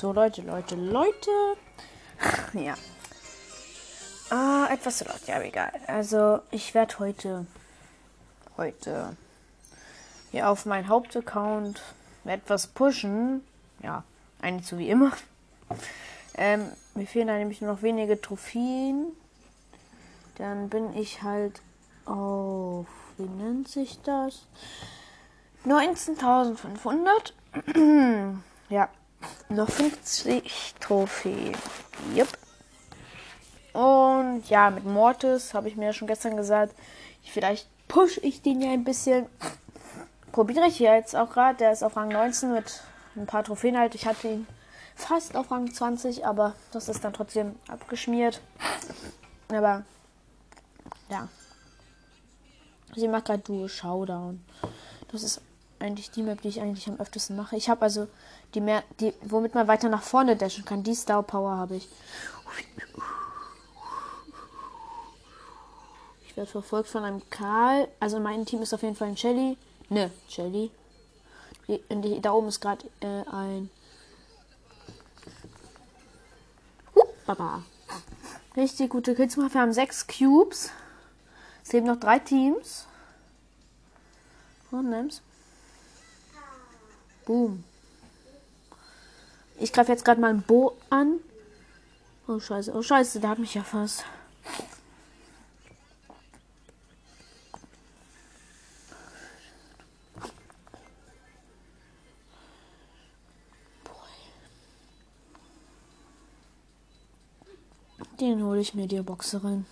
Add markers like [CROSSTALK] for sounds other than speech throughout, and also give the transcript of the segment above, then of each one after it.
So, Leute, Leute, Leute. Ja. Ah, etwas zu laut. Ja, egal. Also, ich werde heute, heute hier auf meinen Hauptaccount etwas pushen. Ja, eigentlich so wie immer. Ähm, mir fehlen da nämlich nur noch wenige Trophäen. Dann bin ich halt auf, wie nennt sich das? 19.500. [CLEARS THROAT] ja, noch 50 Trophäen. Yep. Und ja, mit Mortis habe ich mir ja schon gestern gesagt, vielleicht push ich den ja ein bisschen. Probiere ich ja jetzt auch gerade. Der ist auf Rang 19 mit ein paar Trophäen halt. Ich hatte ihn fast auf Rang 20, aber das ist dann trotzdem abgeschmiert. Aber ja. Sie macht gerade Duo Showdown. Das ist eigentlich die Map, die ich eigentlich am öftesten mache. Ich habe also die mehr, die, womit man weiter nach vorne dashen kann. Die Star Power habe ich. Ich werde verfolgt von einem Karl. Also mein Team ist auf jeden Fall ein Shelly. Ne, Shelly. Die, die, da oben ist gerade äh, ein. Baba. Richtig gute Kills. Wir haben sechs Cubes. Es leben noch drei Teams. Und nimm's. Boom. Ich greife jetzt gerade mal ein Bo an. Oh scheiße, oh scheiße, der hat mich ja fast. Den hole ich mir die Boxerin.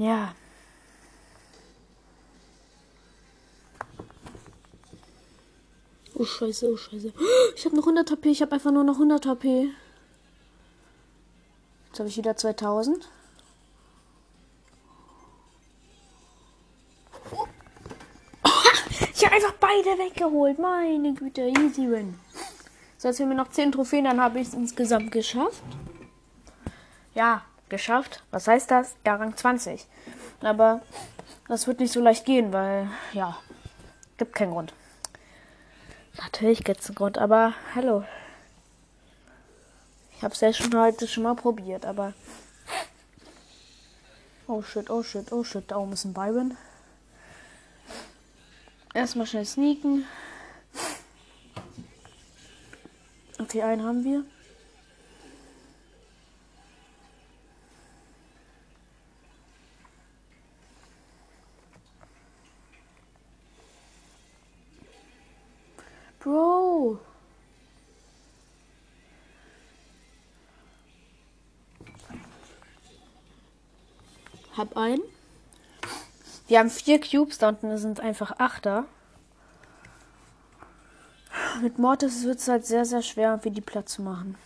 Ja. Oh scheiße, oh scheiße. [GASPS] Ich habe noch 100 HP, ich habe einfach nur noch 100 HP. Jetzt habe ich wieder 2000. Ich habe einfach beide weggeholt. Meine Güte, easy win. So, jetzt haben wir noch 10 Trophäen, dann habe ich es insgesamt geschafft. Ja, geschafft. Was heißt das? Ja, Rang 20. Aber das wird nicht so leicht gehen, weil, ja, gibt keinen Grund. Natürlich gibt es einen Grund, aber hallo. Ich habe es ja schon heute schon mal probiert, aber. Oh shit, oh shit, oh shit, da oben ist ein Byron. Erstmal schnell sneaken. Okay, einen haben wir. Bro. Hab einen. Wir haben vier Cubes, da unten sind einfach Achter. Mit Mortis wird es halt sehr, sehr schwer, für die Platz zu machen.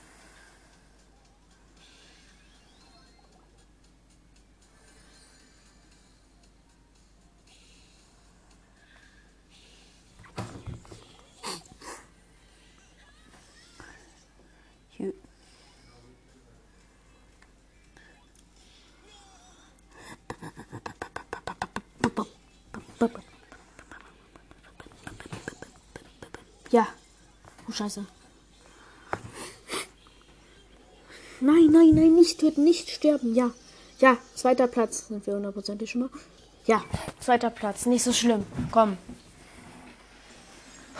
Ja. Oh, scheiße. Nein, nein, nein, nicht töten, nicht sterben. Ja. Ja, zweiter Platz. Sind wir hundertprozentig schon mal? Ja, zweiter Platz. Nicht so schlimm. Komm.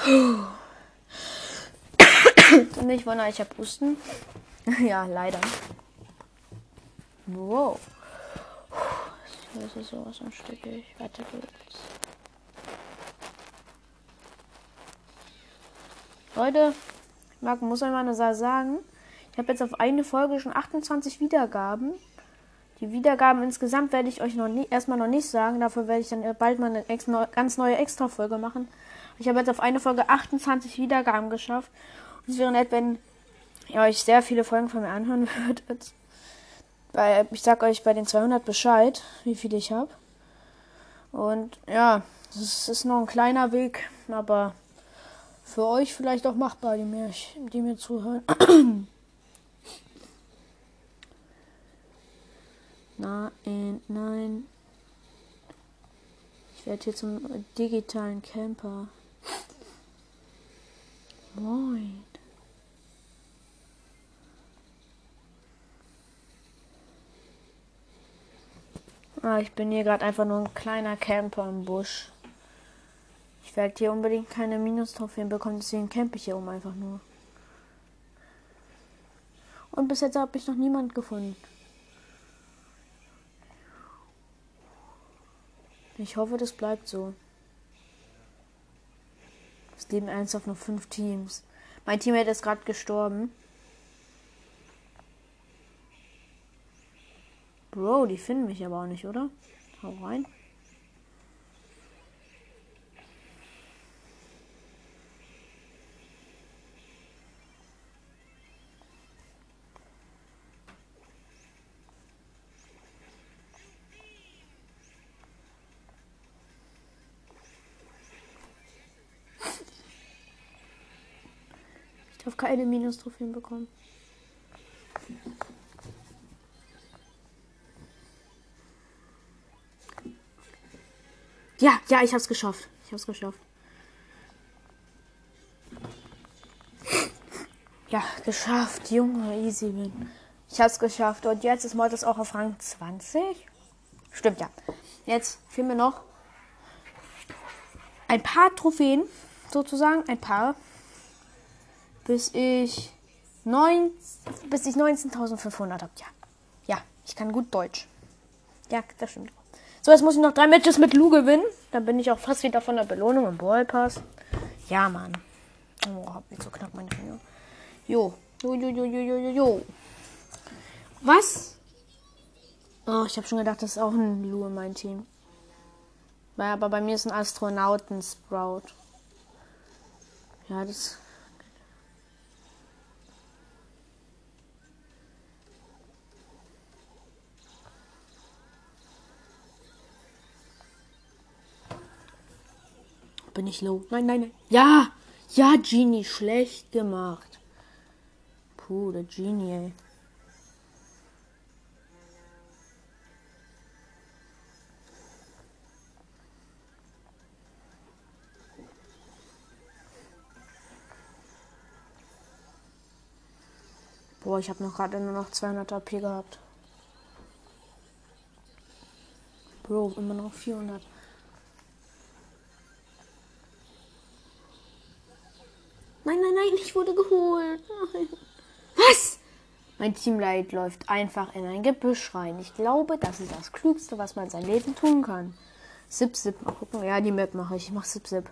Und ich wundere, ich habe Husten. [LAUGHS] ja, leider. Wow. Das ist sowas ein Stück. Weiter geht's. Leute, ich muss euch mal eine Sache sagen. Ich habe jetzt auf eine Folge schon 28 Wiedergaben. Die Wiedergaben insgesamt werde ich euch noch nie, erstmal noch nicht sagen. Dafür werde ich dann bald mal eine ganz neue Extra-Folge machen. Ich habe jetzt auf eine Folge 28 Wiedergaben geschafft. Es wäre nett, wenn ihr euch sehr viele Folgen von mir anhören [LAUGHS] würdet. Weil ich sag euch bei den 200 Bescheid, wie viele ich habe. Und ja, es ist noch ein kleiner Weg, aber für euch vielleicht auch machbar, die mir, die mir zuhören. [COUGHS] Nein, nein. Ich werde hier zum digitalen Camper. [COUGHS] Moin. Ah, ich bin hier gerade einfach nur ein kleiner Camper im Busch. Ich werde hier unbedingt keine Minus-Trophäen bekommen, deswegen campe ich hier oben einfach nur. Und bis jetzt habe ich noch niemand gefunden. Ich hoffe, das bleibt so. Es leben ernsthaft noch fünf Teams. Mein Teammate ist gerade gestorben. Bro, die finden mich aber auch nicht, oder? Hau rein. Ich darf keine Minus-Trophäen bekommen. Ja, ja, ich hab's geschafft. Ich hab's geschafft. Ja, geschafft, Junge, easy win. Ich hab's geschafft. Und jetzt ist Mortis auch auf Rang 20. Stimmt, ja. Jetzt fehlen mir noch ein paar Trophäen, sozusagen. Ein paar. Bis ich, neun, bis ich 19.500 habe. Ja. Ja, ich kann gut Deutsch. Ja, das stimmt. So, jetzt muss ich noch drei Matches mit Lu gewinnen. Dann bin ich auch fast wieder von der Belohnung im Ballpass. Ja, Mann. Oh, hab nicht so knapp meine Finger. Jo. Jo, jo, jo, jo, jo, jo, jo. Was? Oh, ich habe schon gedacht, das ist auch ein Lu in meinem Team. Aber bei mir ist ein Astronauten-Sprout. Ja, das Bin ich low? Nein, nein, nein. Ja! Ja, Genie, schlecht gemacht. Puh, der Genie, ey. Boah, ich habe noch gerade nur noch 200 AP gehabt. Bro, immer noch 400. Nein, nein, nein, ich wurde geholt. Nein. Was? Mein Teamleid läuft einfach in ein Gebüsch rein. Ich glaube, das ist das Klügste, was man sein Leben tun kann. Sip, sip. Mal gucken. Ja, die Map mache ich. Ich mache Sip, sip.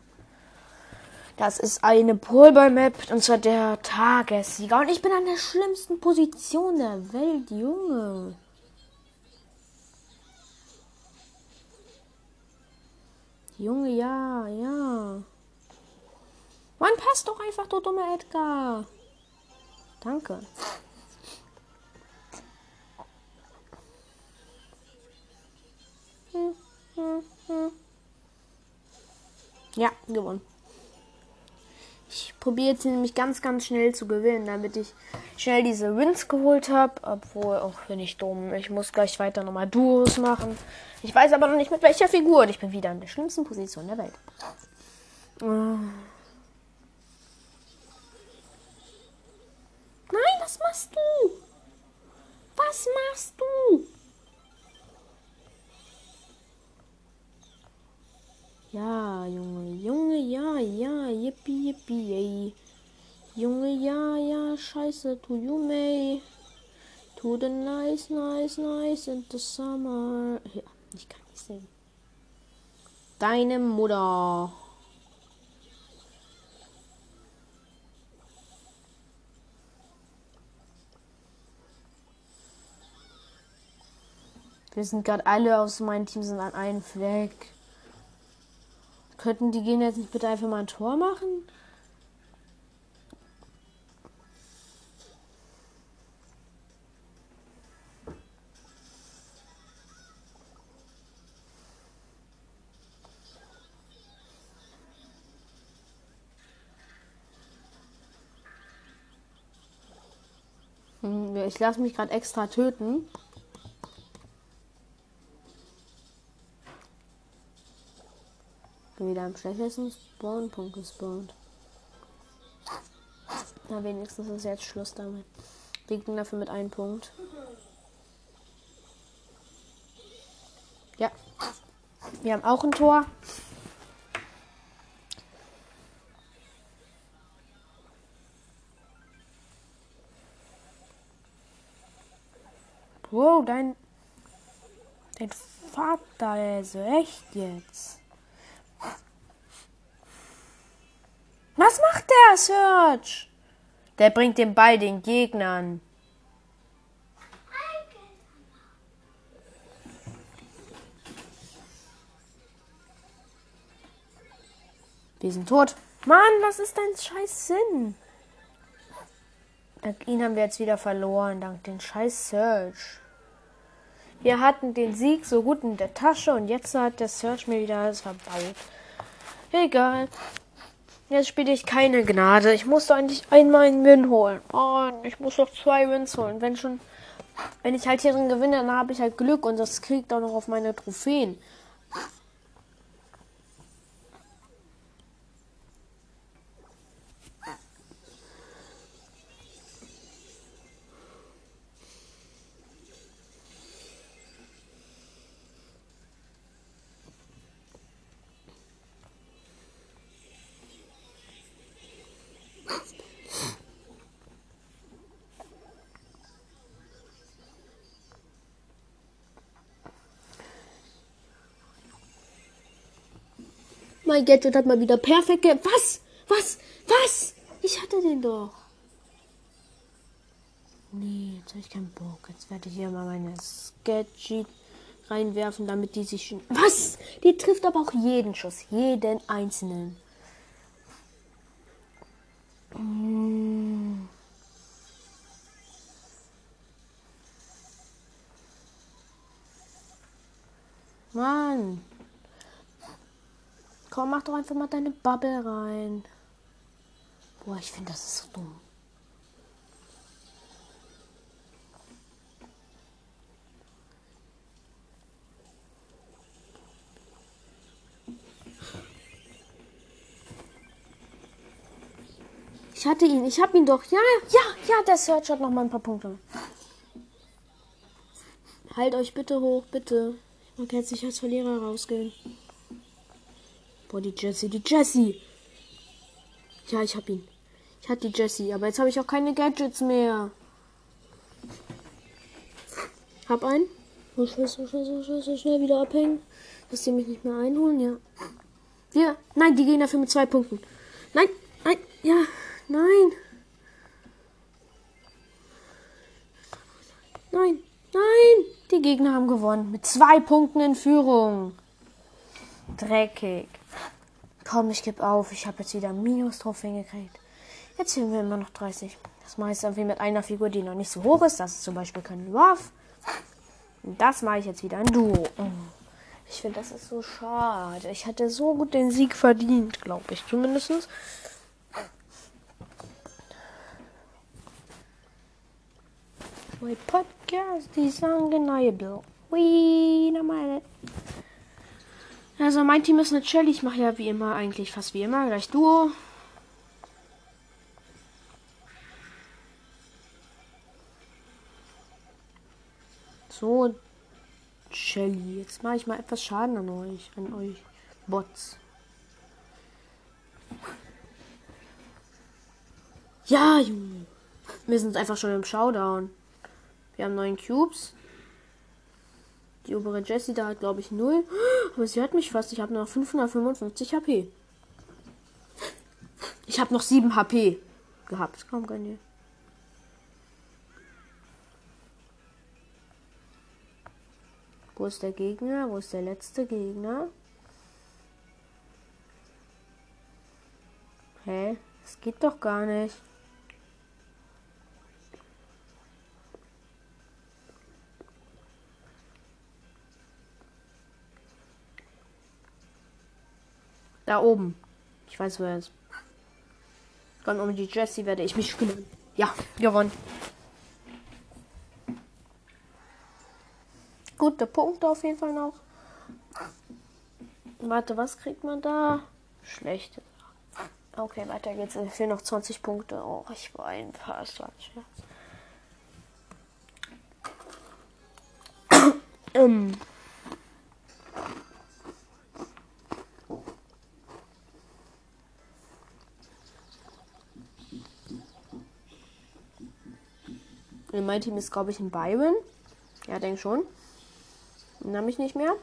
Das ist eine Polball-Map und zwar der Tagessieger. Und ich bin an der schlimmsten Position der Welt, Junge. Junge, ja, ja. Mann, passt doch einfach, du dumme Edgar. Danke. Ja, gewonnen. Ich probiere jetzt nämlich ganz, ganz schnell zu gewinnen, damit ich schnell diese Wins geholt habe. Obwohl, auch oh, bin ich dumm. Ich muss gleich weiter nochmal Duos machen. Ich weiß aber noch nicht mit welcher Figur. Und ich bin wieder in der schlimmsten Position der Welt. Oh. Was machst du? Was machst du? Ja, Junge, Junge, ja, ja, yippie, yippie, yay. Junge, ja, ja, scheiße, to you may. To the nice, nice, nice in the summer. Ja, ich kann nicht singen. Deine Mutter. Wir sind gerade alle aus meinem Team sind an einem Fleck. Könnten die gehen jetzt nicht bitte einfach mal ein Tor machen? Hm, ich lasse mich gerade extra töten. Wieder am schlechtesten Spawn-Punkt gespawnt. Na, wenigstens ist jetzt Schluss damit. Wir gehen dafür mit einem Punkt. Ja. Wir haben auch ein Tor. Wow, dein. Dein Vater ist echt jetzt. Was macht der, Search? Der bringt den Ball den Gegnern. Wir sind tot. Mann, was ist dein scheiß Sinn? Dank ihn haben wir jetzt wieder verloren, dank den scheiß Search. Wir hatten den Sieg so gut in der Tasche und jetzt hat der Search mir wieder alles verbaut. Egal. Jetzt spiele ich keine Gnade. Ich muss eigentlich einmal einen Win holen. Oh, ich muss noch zwei Wins holen. Wenn schon, wenn ich halt hier drin gewinne, dann habe ich halt Glück und das kriegt auch noch auf meine Trophäen. Mein Gadget hat mal wieder perfekt. Was? Was? Was? Ich hatte den doch. Nee, jetzt habe ich keinen Bock. Jetzt werde ich hier mal meine Sketchy reinwerfen, damit die sich. Was? Die trifft aber auch jeden Schuss. Jeden einzelnen. Hm. Mann. Komm, mach doch einfach mal deine Bubble rein. Boah, ich finde, das ist so dumm. Ich hatte ihn, ich hab ihn doch. Ja, ja, ja, der Search hat noch mal ein paar Punkte. Halt euch bitte hoch, bitte. Ich mag jetzt nicht als Verlierer rausgehen. Boah, die Jessie, die Jessie. Ja, ich hab ihn. Ich hatte die Jessie, aber jetzt habe ich auch keine Gadgets mehr. Hab einen. So schnell, so schnell, so schnell, so schnell wieder abhängen. Dass die mich nicht mehr einholen, ja. Wir. Nein, die gehen dafür mit zwei Punkten. Nein, nein, ja, nein. Nein, nein. Die Gegner haben gewonnen. Mit zwei Punkten in Führung. Dreckig. Komm, ich gebe auf. Ich habe jetzt wieder Minus-Trophäen gekriegt. Jetzt sind wir immer noch 30. Das mache ich irgendwie mit einer Figur, die noch nicht so hoch ist. Das ist zum Beispiel kein Waff. Das mache ich jetzt wieder ein Duo. Ich finde, das ist so schade. Ich hatte so gut den Sieg verdient, glaube ich. Zumindest. My podcast is undeniable. We know also mein Team ist eine Shelly. Ich mache ja wie immer eigentlich fast wie immer gleich Duo. So, Shelly. Jetzt mache ich mal etwas Schaden an euch, an euch Bots. Ja, Junge. Wir sind einfach schon im Showdown. Wir haben neun Cubes. Die obere Jessie da hat, glaube ich, 0. Aber sie hat mich fast. Ich habe noch 555 HP. Ich habe noch 7 HP gehabt. Komm, gönn dir. Wo ist der Gegner? Wo ist der letzte Gegner? Hä? Das geht doch gar nicht. Da oben. Ich weiß, wo er ist. Dann um die Jessie werde ich mich kümmern. Ja, gewonnen. Gute Punkte auf jeden Fall noch. Warte, was kriegt man da? Schlechte. Okay, weiter geht's. Es fehlen noch 20 Punkte. Oh, ich war ein paar. [CLEARS THROAT] ähm. In meinem Team ist, glaube ich, ein Byron. Ja, denk schon. Nahm ich nicht mehr.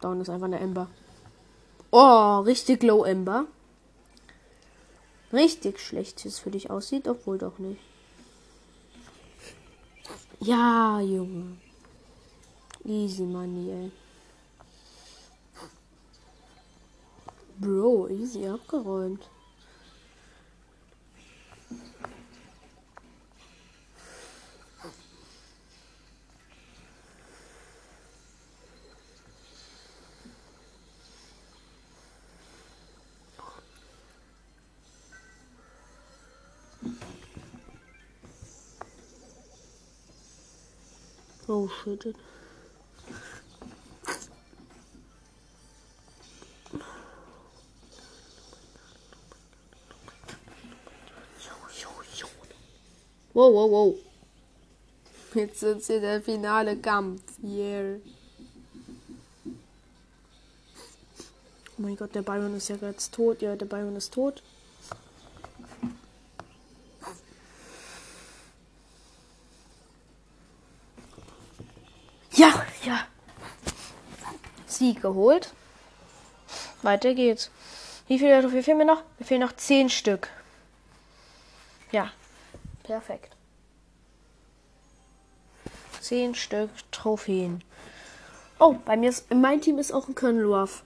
Down ist einfach eine Ember. Oh, richtig low Ember. Richtig schlecht, wie es für dich aussieht, obwohl doch nicht. Ja, Junge. Easy money, ey. Bro, easy abgeräumt. Oh shit. Wow, wow, wow. Jetzt sind sie der finale Kampf. Yeah. Oh mein Gott, der Byron ist ja jetzt tot. Ja, der Byron ist tot. Sieg geholt. Weiter geht's. Wie viele Trophäen fehlen mir noch? Mir fehlen noch 10 Stück. Ja, perfekt. 10 Stück Trophäen. Oh, bei mir ist, in meinem Team ist auch ein Könlurf.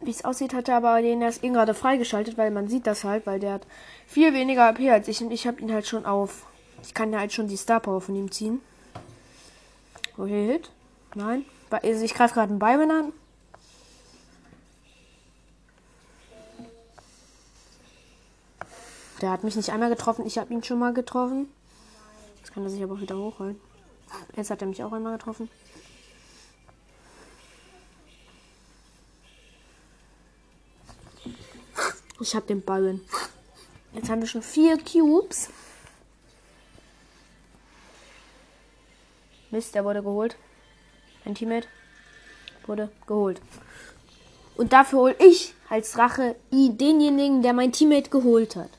Wie es aussieht, hat er aber den erst eben gerade freigeschaltet, weil man sieht das halt, weil der hat viel weniger AP als ich und ich habe ihn halt schon auf. Ich kann ja halt schon die Star Power von ihm ziehen. Okay, Hit. Nein. Also ich greife gerade einen Byron an. Der hat mich nicht einmal getroffen. Ich habe ihn schon mal getroffen. Jetzt kann er sich aber auch wieder hochholen. Jetzt hat er mich auch einmal getroffen. Ich habe den Byron. Jetzt haben wir schon vier Cubes. Mist, der wurde geholt. Mein Teammate wurde geholt. Und dafür hole ich als Rache denjenigen, der mein Teammate geholt hat.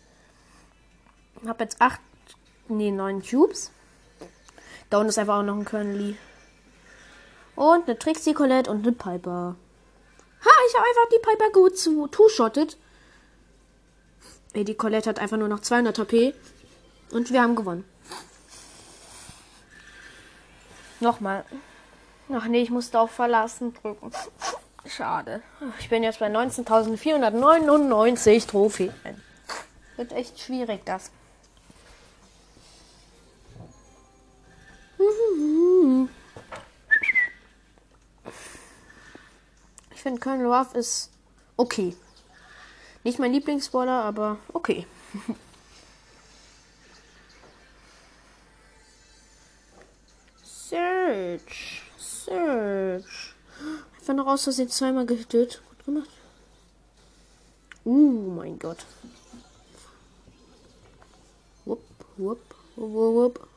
Ich habe jetzt acht, nee, neun Cubes. Da unten ist einfach auch noch ein Colonel Und eine Trixie Colette und eine Piper. Ha, ich habe einfach die Piper gut zu two-shottet. Ey, die Colette hat einfach nur noch 200 HP. Und wir haben gewonnen. Nochmal. Ach nee, ich musste auf Verlassen drücken. Schade. Ich bin jetzt bei 19.499 Trophäen. Wird echt schwierig, das. Ich finde Colonel Ruff ist okay. Nicht mein Lieblingsspoiler, aber okay. Search. Search. Einfach noch aus Versehen zweimal gehittet. Gut gemacht. Uh, mein Gott. Wupp, wupp, wupp, wupp.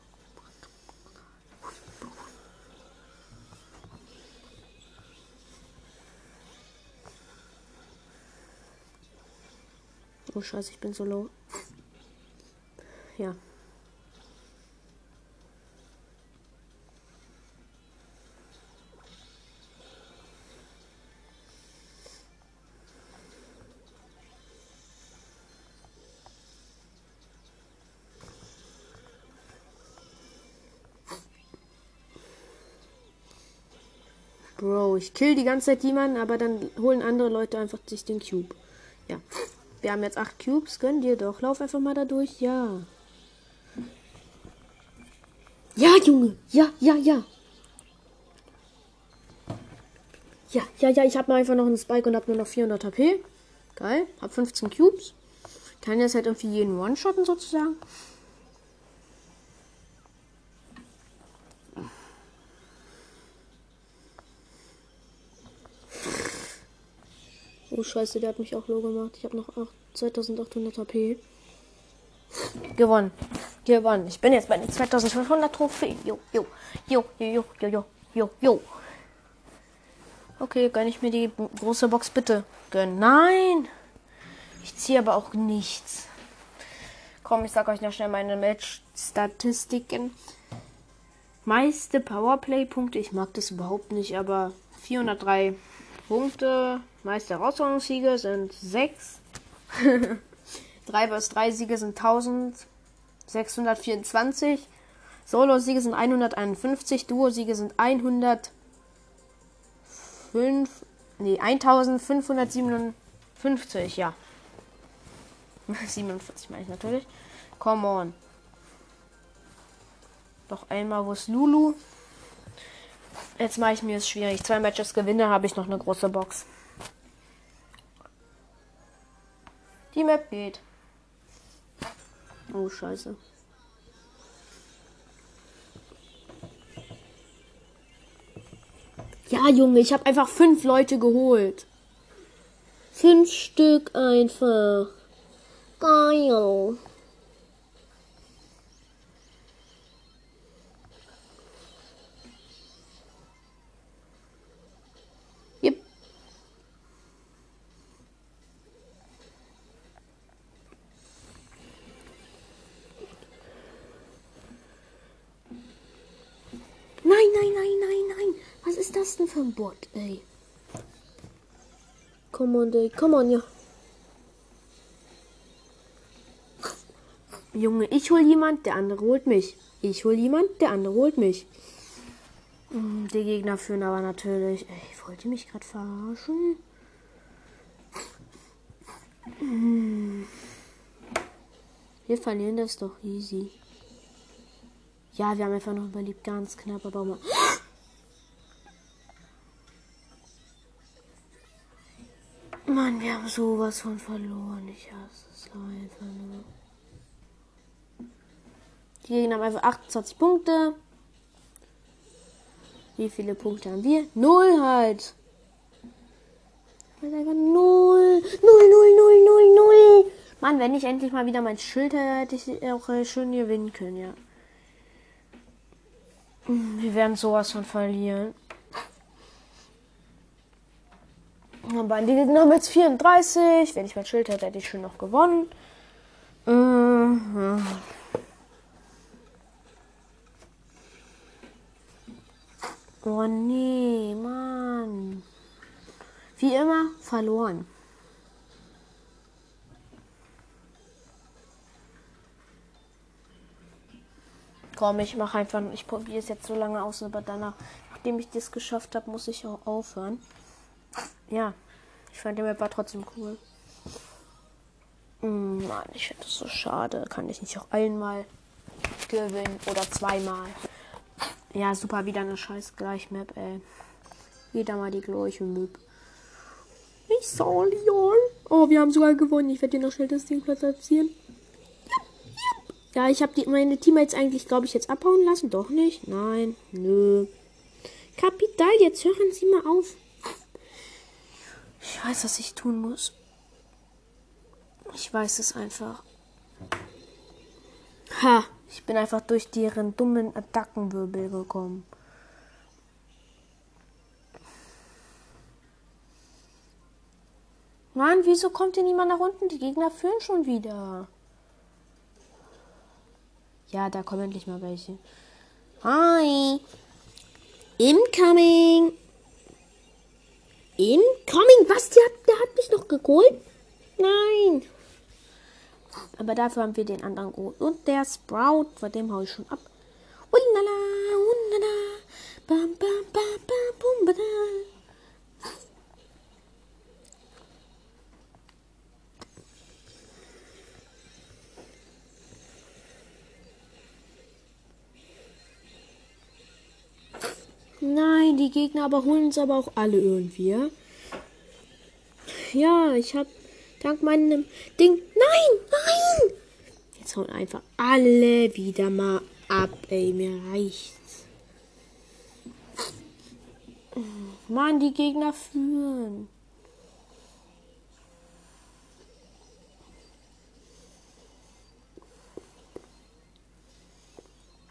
Oh scheiße, ich bin so low. Ja. Ich kill die ganze Zeit jemanden, aber dann holen andere Leute einfach sich den Cube. Ja. Wir haben jetzt acht Cubes. Gönn dir doch. Lauf einfach mal da durch. Ja. Ja, Junge. Ja, ja, ja. Ja, ja, ja. Ich habe mal einfach noch einen Spike und habe nur noch 400 HP. Geil. Hab 15 Cubes. Kann jetzt halt irgendwie jeden One-Shotten sozusagen. Oh scheiße, der hat mich auch low gemacht. Ich habe noch 2800 HP. Gewonnen. Gewonnen. Ich bin jetzt bei den 2500 Trophäen. Jo, jo, jo, jo, jo, jo, jo, jo. Okay, gönn ich mir die große Box bitte. Gönn. Nein! Ich ziehe aber auch nichts. Komm, ich sag euch noch schnell meine Match-Statistiken. Meiste Powerplay-Punkte. Ich mag das überhaupt nicht, aber 403 Punkte. Meiste Herausforderungssiege sind 6. 3 vs 3 Siege sind 1624. Solo-Siege sind 151. Duo-Siege sind 105. Nee, 1557, ja. [LAUGHS] 47 meine ich natürlich. Come on. Doch einmal, wo ist Lulu? Jetzt mache ich mir es schwierig. Zwei Matches gewinne, habe ich noch eine große Box. Die Map geht. Oh, scheiße. Ja, Junge, ich habe einfach fünf Leute geholt. Fünf Stück einfach. Geil. Yep. Nein, nein, nein, nein, nein. Was ist denn für ein Bot, ey? Come on, ey. Come on, ja. Junge, ich hol jemand, der andere holt mich. Ich hol jemand, der andere holt mich. Hm, die Gegner führen aber natürlich. Ey, wollt ihr mich gerade verarschen? Hm. Wir verlieren das doch easy. Ja, wir haben einfach noch überlebt, ganz knapp, aber mal. Haben sowas von verloren. Ich hasse es einfach nur. Die Gegner haben einfach 28 Punkte. Wie viele Punkte haben wir? Null halt. Null. Null, null, null, null, null. Mann, wenn ich endlich mal wieder mein Schild hätte, hätte ich auch äh, schön gewinnen können, ja. Wir werden sowas von verlieren. Aber die Gegner haben jetzt 34. Wenn ich mein Schild hätte, hätte ich schon noch gewonnen. Mhm. Oh nee, Mann. Wie immer verloren. Komm, ich mache einfach, ich probiere es jetzt so lange aus, aber danach, nachdem ich das geschafft habe, muss ich auch aufhören. Ja, ich fand die Map war trotzdem cool. Mm, Mann, ich finde das so schade. Kann ich nicht auch einmal gewinnen oder zweimal? Ja, super, wieder eine scheiß Gleichmap, ey. Wieder mal die gleiche Map. Ich soll ja. Oh, wir haben sogar gewonnen. Ich werde dir noch schnell das Ding platzieren. Ja, ich habe meine Teammates eigentlich, glaube ich, jetzt abhauen lassen. Doch nicht? Nein. Nö. Kapital, jetzt hören Sie mal auf. Ich weiß, was ich tun muss. Ich weiß es einfach. Ha! Ich bin einfach durch deren dummen Attackenwirbel gekommen. Mann, wieso kommt hier niemand nach unten? Die Gegner führen schon wieder. Ja, da kommen endlich mal welche. Hi. Incoming. Incoming? Was? Der hat, der hat mich noch geholt? Nein. Aber dafür haben wir den anderen geholt. Und der Sprout, vor dem hau ich schon ab. Ulala, ulala, bam, bam, bam, bam, bum, bada. Nein, die Gegner aber holen uns aber auch alle irgendwie. Ja, ja ich habe dank meinem Ding. Nein, nein! Jetzt hauen einfach alle wieder mal ab, ey. Mir reicht's. Mann, die Gegner führen.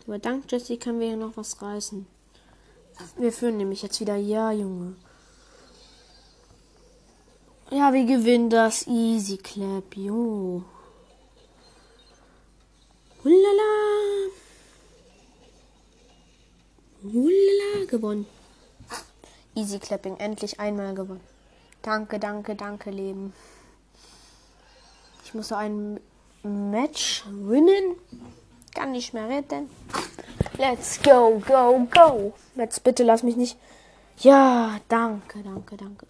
Aber dank Jesse können wir hier noch was reißen. Wir führen nämlich jetzt wieder. Ja, Junge. Ja, wir gewinnen das Easy Clap, jo. Hulala. Hulala, gewonnen. Easy Clapping, endlich einmal gewonnen. Danke, danke, danke, Leben. Ich muss so ein Match winnen. Kann nicht mehr retten. Let's go, go, go. Jetzt bitte lass mich nicht. Ja, danke, danke, danke.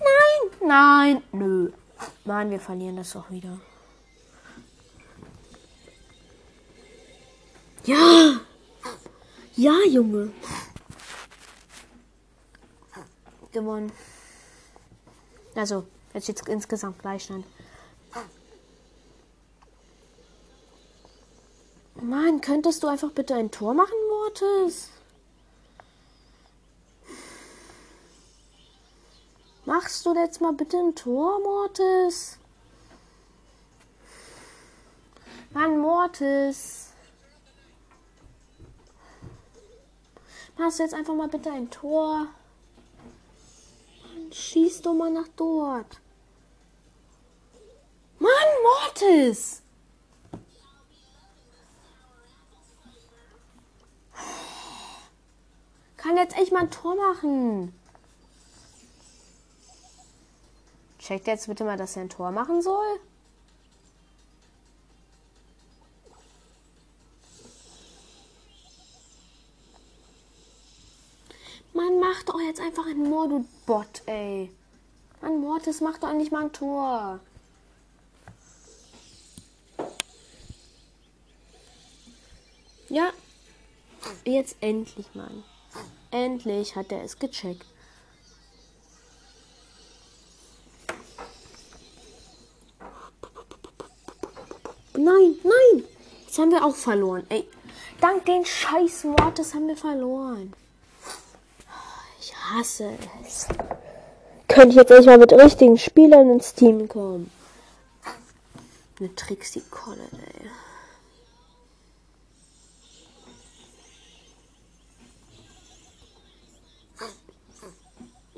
Nein, nein, nö. Mann, wir verlieren das doch wieder. Ja! Ja, Junge. Gewonnen. Also, jetzt steht insgesamt Gleichstand. Mann, könntest du einfach bitte ein Tor machen, Mortis? Machst du jetzt mal bitte ein Tor, Mortis? Mann, Mortis. Machst du jetzt einfach mal bitte ein Tor? Schieß doch mal nach dort. Mann, Mortis! Kann jetzt echt mal ein Tor machen. Checkt jetzt bitte mal, dass er ein Tor machen soll. Mann, mach doch jetzt einfach ein Moor, du Bot, ey. Mann, Mortis, mach doch nicht mal ein Tor. Ja, jetzt endlich, Mann. Endlich hat er es gecheckt. Nein, nein. Jetzt haben wir auch verloren. Ey, dank den scheiß Wortes haben wir verloren. Hasse es. Könnte ich jetzt echt mal mit richtigen Spielern ins Team kommen. Eine Trixie Collet, ey.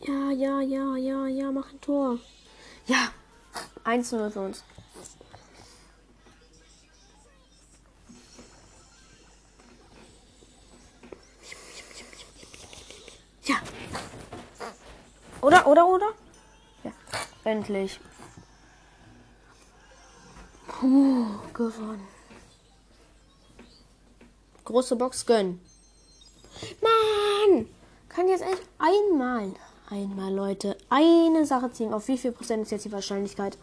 Ja, ja, ja, ja, ja, mach ein Tor. Ja, 1-0 für uns. Oder, oder, oder? Ja. Endlich. Puh, gewonnen. Große Box gönnen. Mann! Kann jetzt echt einmal, einmal, Leute, eine Sache ziehen. Auf wie viel Prozent ist jetzt die Wahrscheinlichkeit?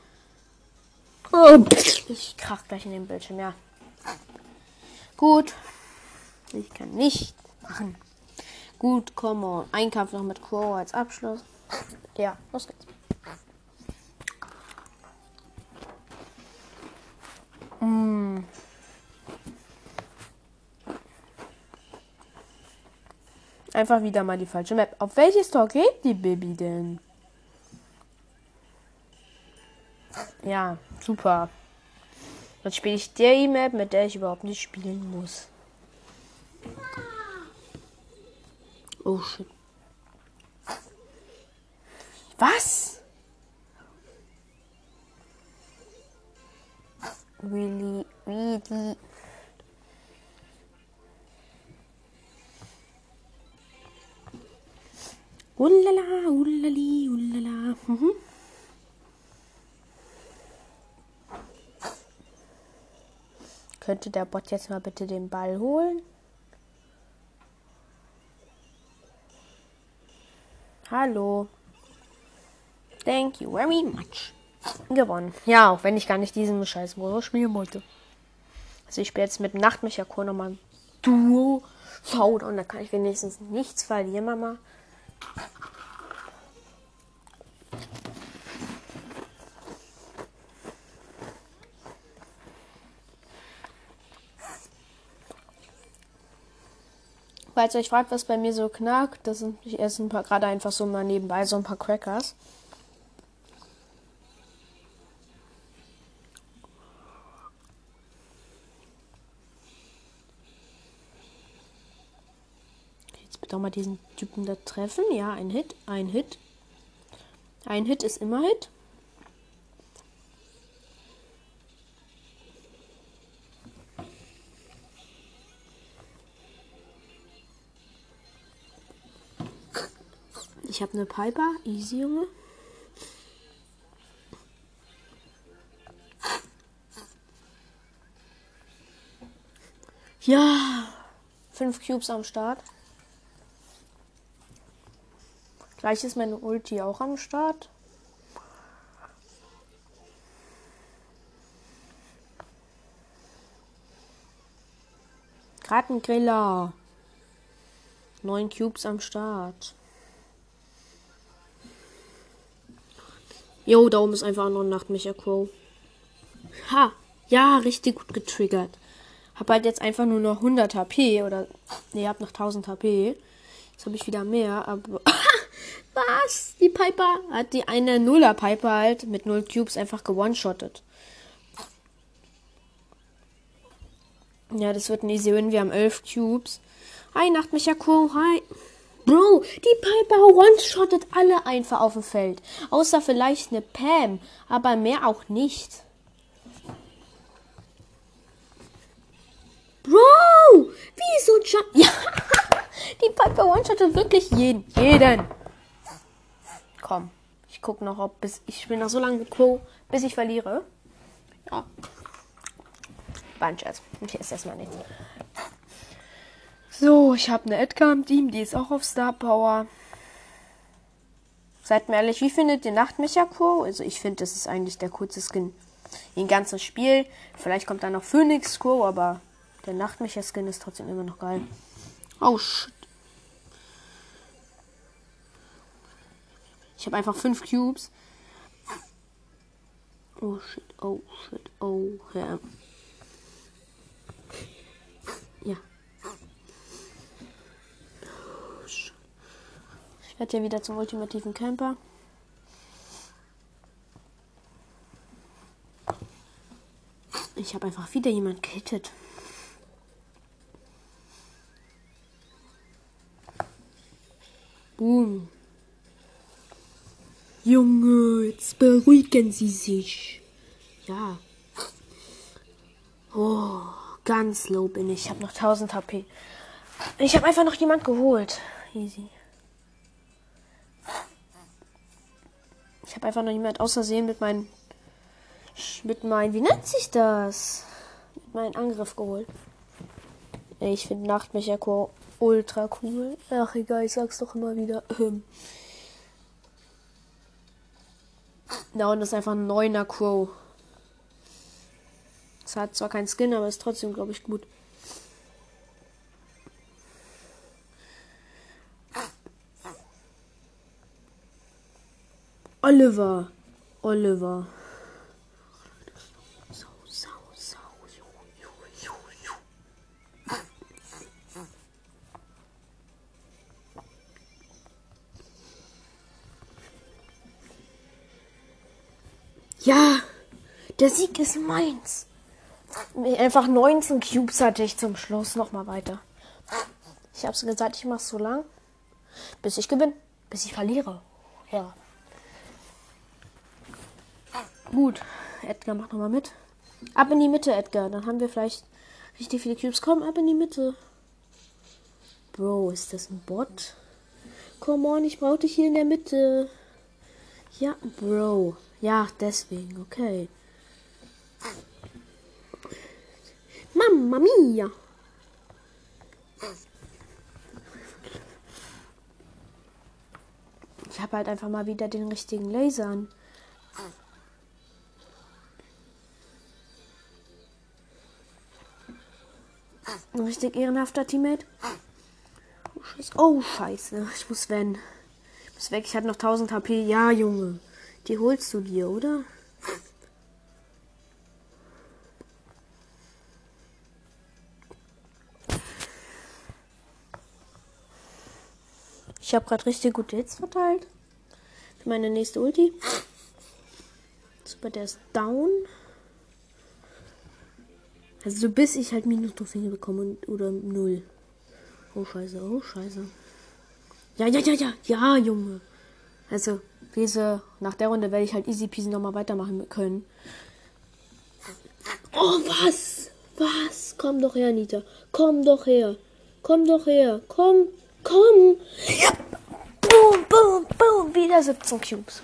Oh, ich krach gleich in den Bildschirm, ja. Gut. Ich kann nicht machen. Gut, come on. Ein Kampf noch mit Crow als Abschluss. Ja, los geht's. Mm. Einfach wieder mal die falsche Map. Auf welches Tor geht die Baby denn? Ja, super. Dann spiele ich die Map, mit der ich überhaupt nicht spielen muss. Oh shit. Was? Really, really. Ulala, ulali, ulala. Mhm. Könnte der Bot jetzt mal bitte den Ball holen? Hallo. Thank you very much. Gewonnen. Ja, auch wenn ich gar nicht diesen scheiß Modus spielen wollte. Also ich spiele jetzt mit Nachtmecher nochmal Duo Showdown. Da kann ich wenigstens nichts verlieren, Mama. Falls ihr euch fragt, was bei mir so knackt, das sind ich esse ein paar gerade einfach so mal nebenbei so ein paar Crackers. Auch mal diesen Typen da treffen. Ja, ein Hit, ein Hit. Ein Hit ist immer Hit. Ich habe eine Piper. Easy, Junge. Ja. Fünf Cubes am Start. Gleich ist meine Ulti auch am Start. Gratengriller. Neun Cubes am Start. Jo, da oben ist einfach noch ein Nachtmecher Crow. Ha, ja, richtig gut getriggert. Hab halt jetzt einfach nur noch 100 HP oder nee, hab noch 1000 HP. Jetzt habe ich wieder mehr, aber [LAUGHS] was? Die Piper hat die eine Nuller Piper halt mit 0 Cubes einfach gewone-shottet. Ja, das wird ein easy win. Wir haben 11 Cubes. Hi, Nachtmecher Crow. Hi. Bro, die Piper one-shottet alle einfach auf dem Feld. Außer vielleicht eine Pam, aber mehr auch nicht. Bro, wieso? [LAUGHS] Ja, [LAUGHS] die Piper one-shottet wirklich jeden. Jeden. Komm, ich guck noch, ob bis ich spiele noch so lange Crow, bis ich verliere. Ja. War Scherz. Okay, ist erstmal nichts. So, ich habe eine Edgar im Team, die ist auch auf Star Power. Seid mir ehrlich, wie findet ihr Nachtmecher Crow? Also ich finde, das ist eigentlich der coolste Skin im ganzen Spiel. Vielleicht kommt da noch Phoenix Crow, aber der Nachtmecher Skin ist trotzdem immer noch geil. Oh shit. Ich habe einfach fünf Cubes. Oh shit, oh shit, oh ja. Ja. Ich werde ja wieder zum ultimativen Camper. Ich habe einfach wieder jemand gehittet. Boom. Junge, jetzt beruhigen Sie sich. Ja. Oh, ganz low bin ich. Ich habe noch 1000 HP. Ich habe einfach noch jemand geholt. Easy. Ich habe einfach noch jemand außersehen mit meinem mit meinem wie nennt sich das? Mit meinem Angriff geholt. Ich finde Nachtmecher ultra cool. Ach egal, ich sag's doch immer wieder. [CLEARS THROAT] Da unten ist einfach ein neuner Crow. Es hat zwar keinen Skin, aber ist trotzdem, glaube ich, gut. Oliver. Oliver. Ja, der Sieg ist meins. Einfach 19 Cubes hatte ich zum Schluss. Nochmal weiter. Ich hab's gesagt, ich mach's so lang, bis ich gewinne, bis ich verliere. Ja. Gut, Edgar, mach nochmal mit. Ab in die Mitte, Edgar. Dann haben wir vielleicht richtig viele Cubes. Komm, ab in die Mitte. Bro, ist das ein Bot? Come on, ich brauche dich hier in der Mitte. Ja, Bro. Ja, deswegen, okay. Mamma mia. Ich habe halt einfach mal wieder den richtigen Lasern. Ein richtig ehrenhafter Teammate. Oh scheiße. oh, scheiße. Ich muss wenn. Ich muss weg. Ich hatte noch 1000 HP. Ja, Junge. Die holst du dir, oder? Ich habe gerade richtig gute Hits verteilt. Für meine nächste Ulti. Super, der ist down. Also so bis ich halt minus Trophäen bekomme oder null. Oh scheiße, oh scheiße. Ja, ja, ja, ja, ja, Junge. Also, diese, nach der Runde werde ich halt easy peasy nochmal weitermachen können. Oh, was? Was? Komm doch her, Nita. Komm doch her. Komm doch her. Komm, komm. Ja. Boom, boom, boom. Wieder 17 Cubes.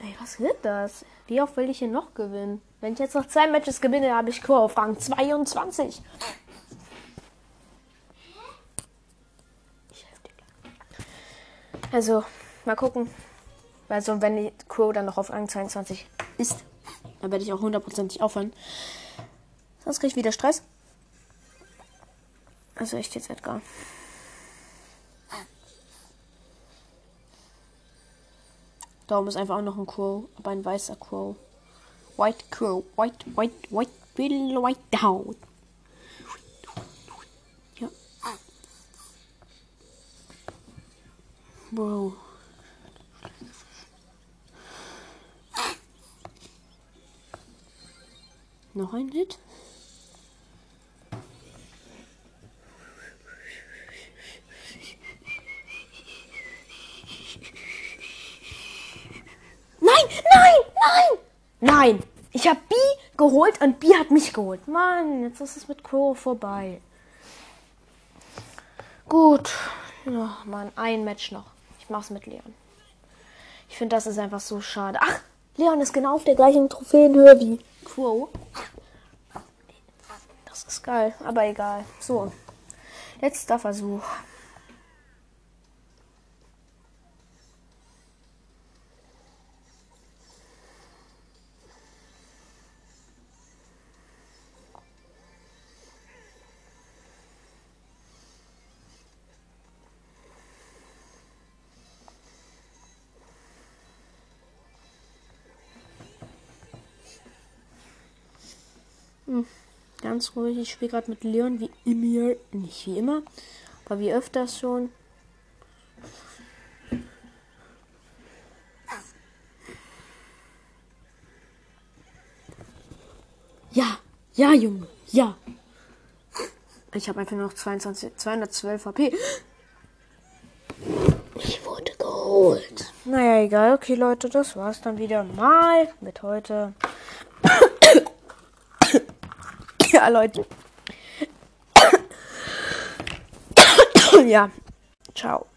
Ey, was wird das? Wie oft will ich hier noch gewinnen? Wenn ich jetzt noch zwei Matches gewinne, habe ich Core auf Rang 22. Also, mal gucken. Also, wenn die Crow dann noch auf Rang 22 ist, dann werde ich auch hundertprozentig aufhören. Sonst kriege ich wieder Stress. Also echt jetzt Edgar. Da oben ist einfach auch noch ein Crow, aber ein weißer Crow. White Crow, white, white, white, little white down. Ja. Bro. Noch ein Hit. Nein, nein, nein! Nein! Ich habe B geholt und B hat mich geholt. Mann, jetzt ist es mit Crow vorbei. Gut. Ja, Mann, ein Match noch. Ich mach's mit Leon. Ich finde, das ist einfach so schade. Ach, Leon ist genau auf der gleichen Trophäenhöhe wie Crow. Das ist geil, aber egal. So, letzter Versuch. Ganz ruhig. Ich spiele gerade mit Leon wie immer. Nicht wie immer, aber wie öfters schon. Ja, ja, Junge, ja. Ich habe einfach nur noch 22, 212 HP. Ich wurde geholt. Naja, egal. Okay, Leute, das war's dann wieder mal mit heute. Ja, Leute. [COUGHS] ja. Ciao.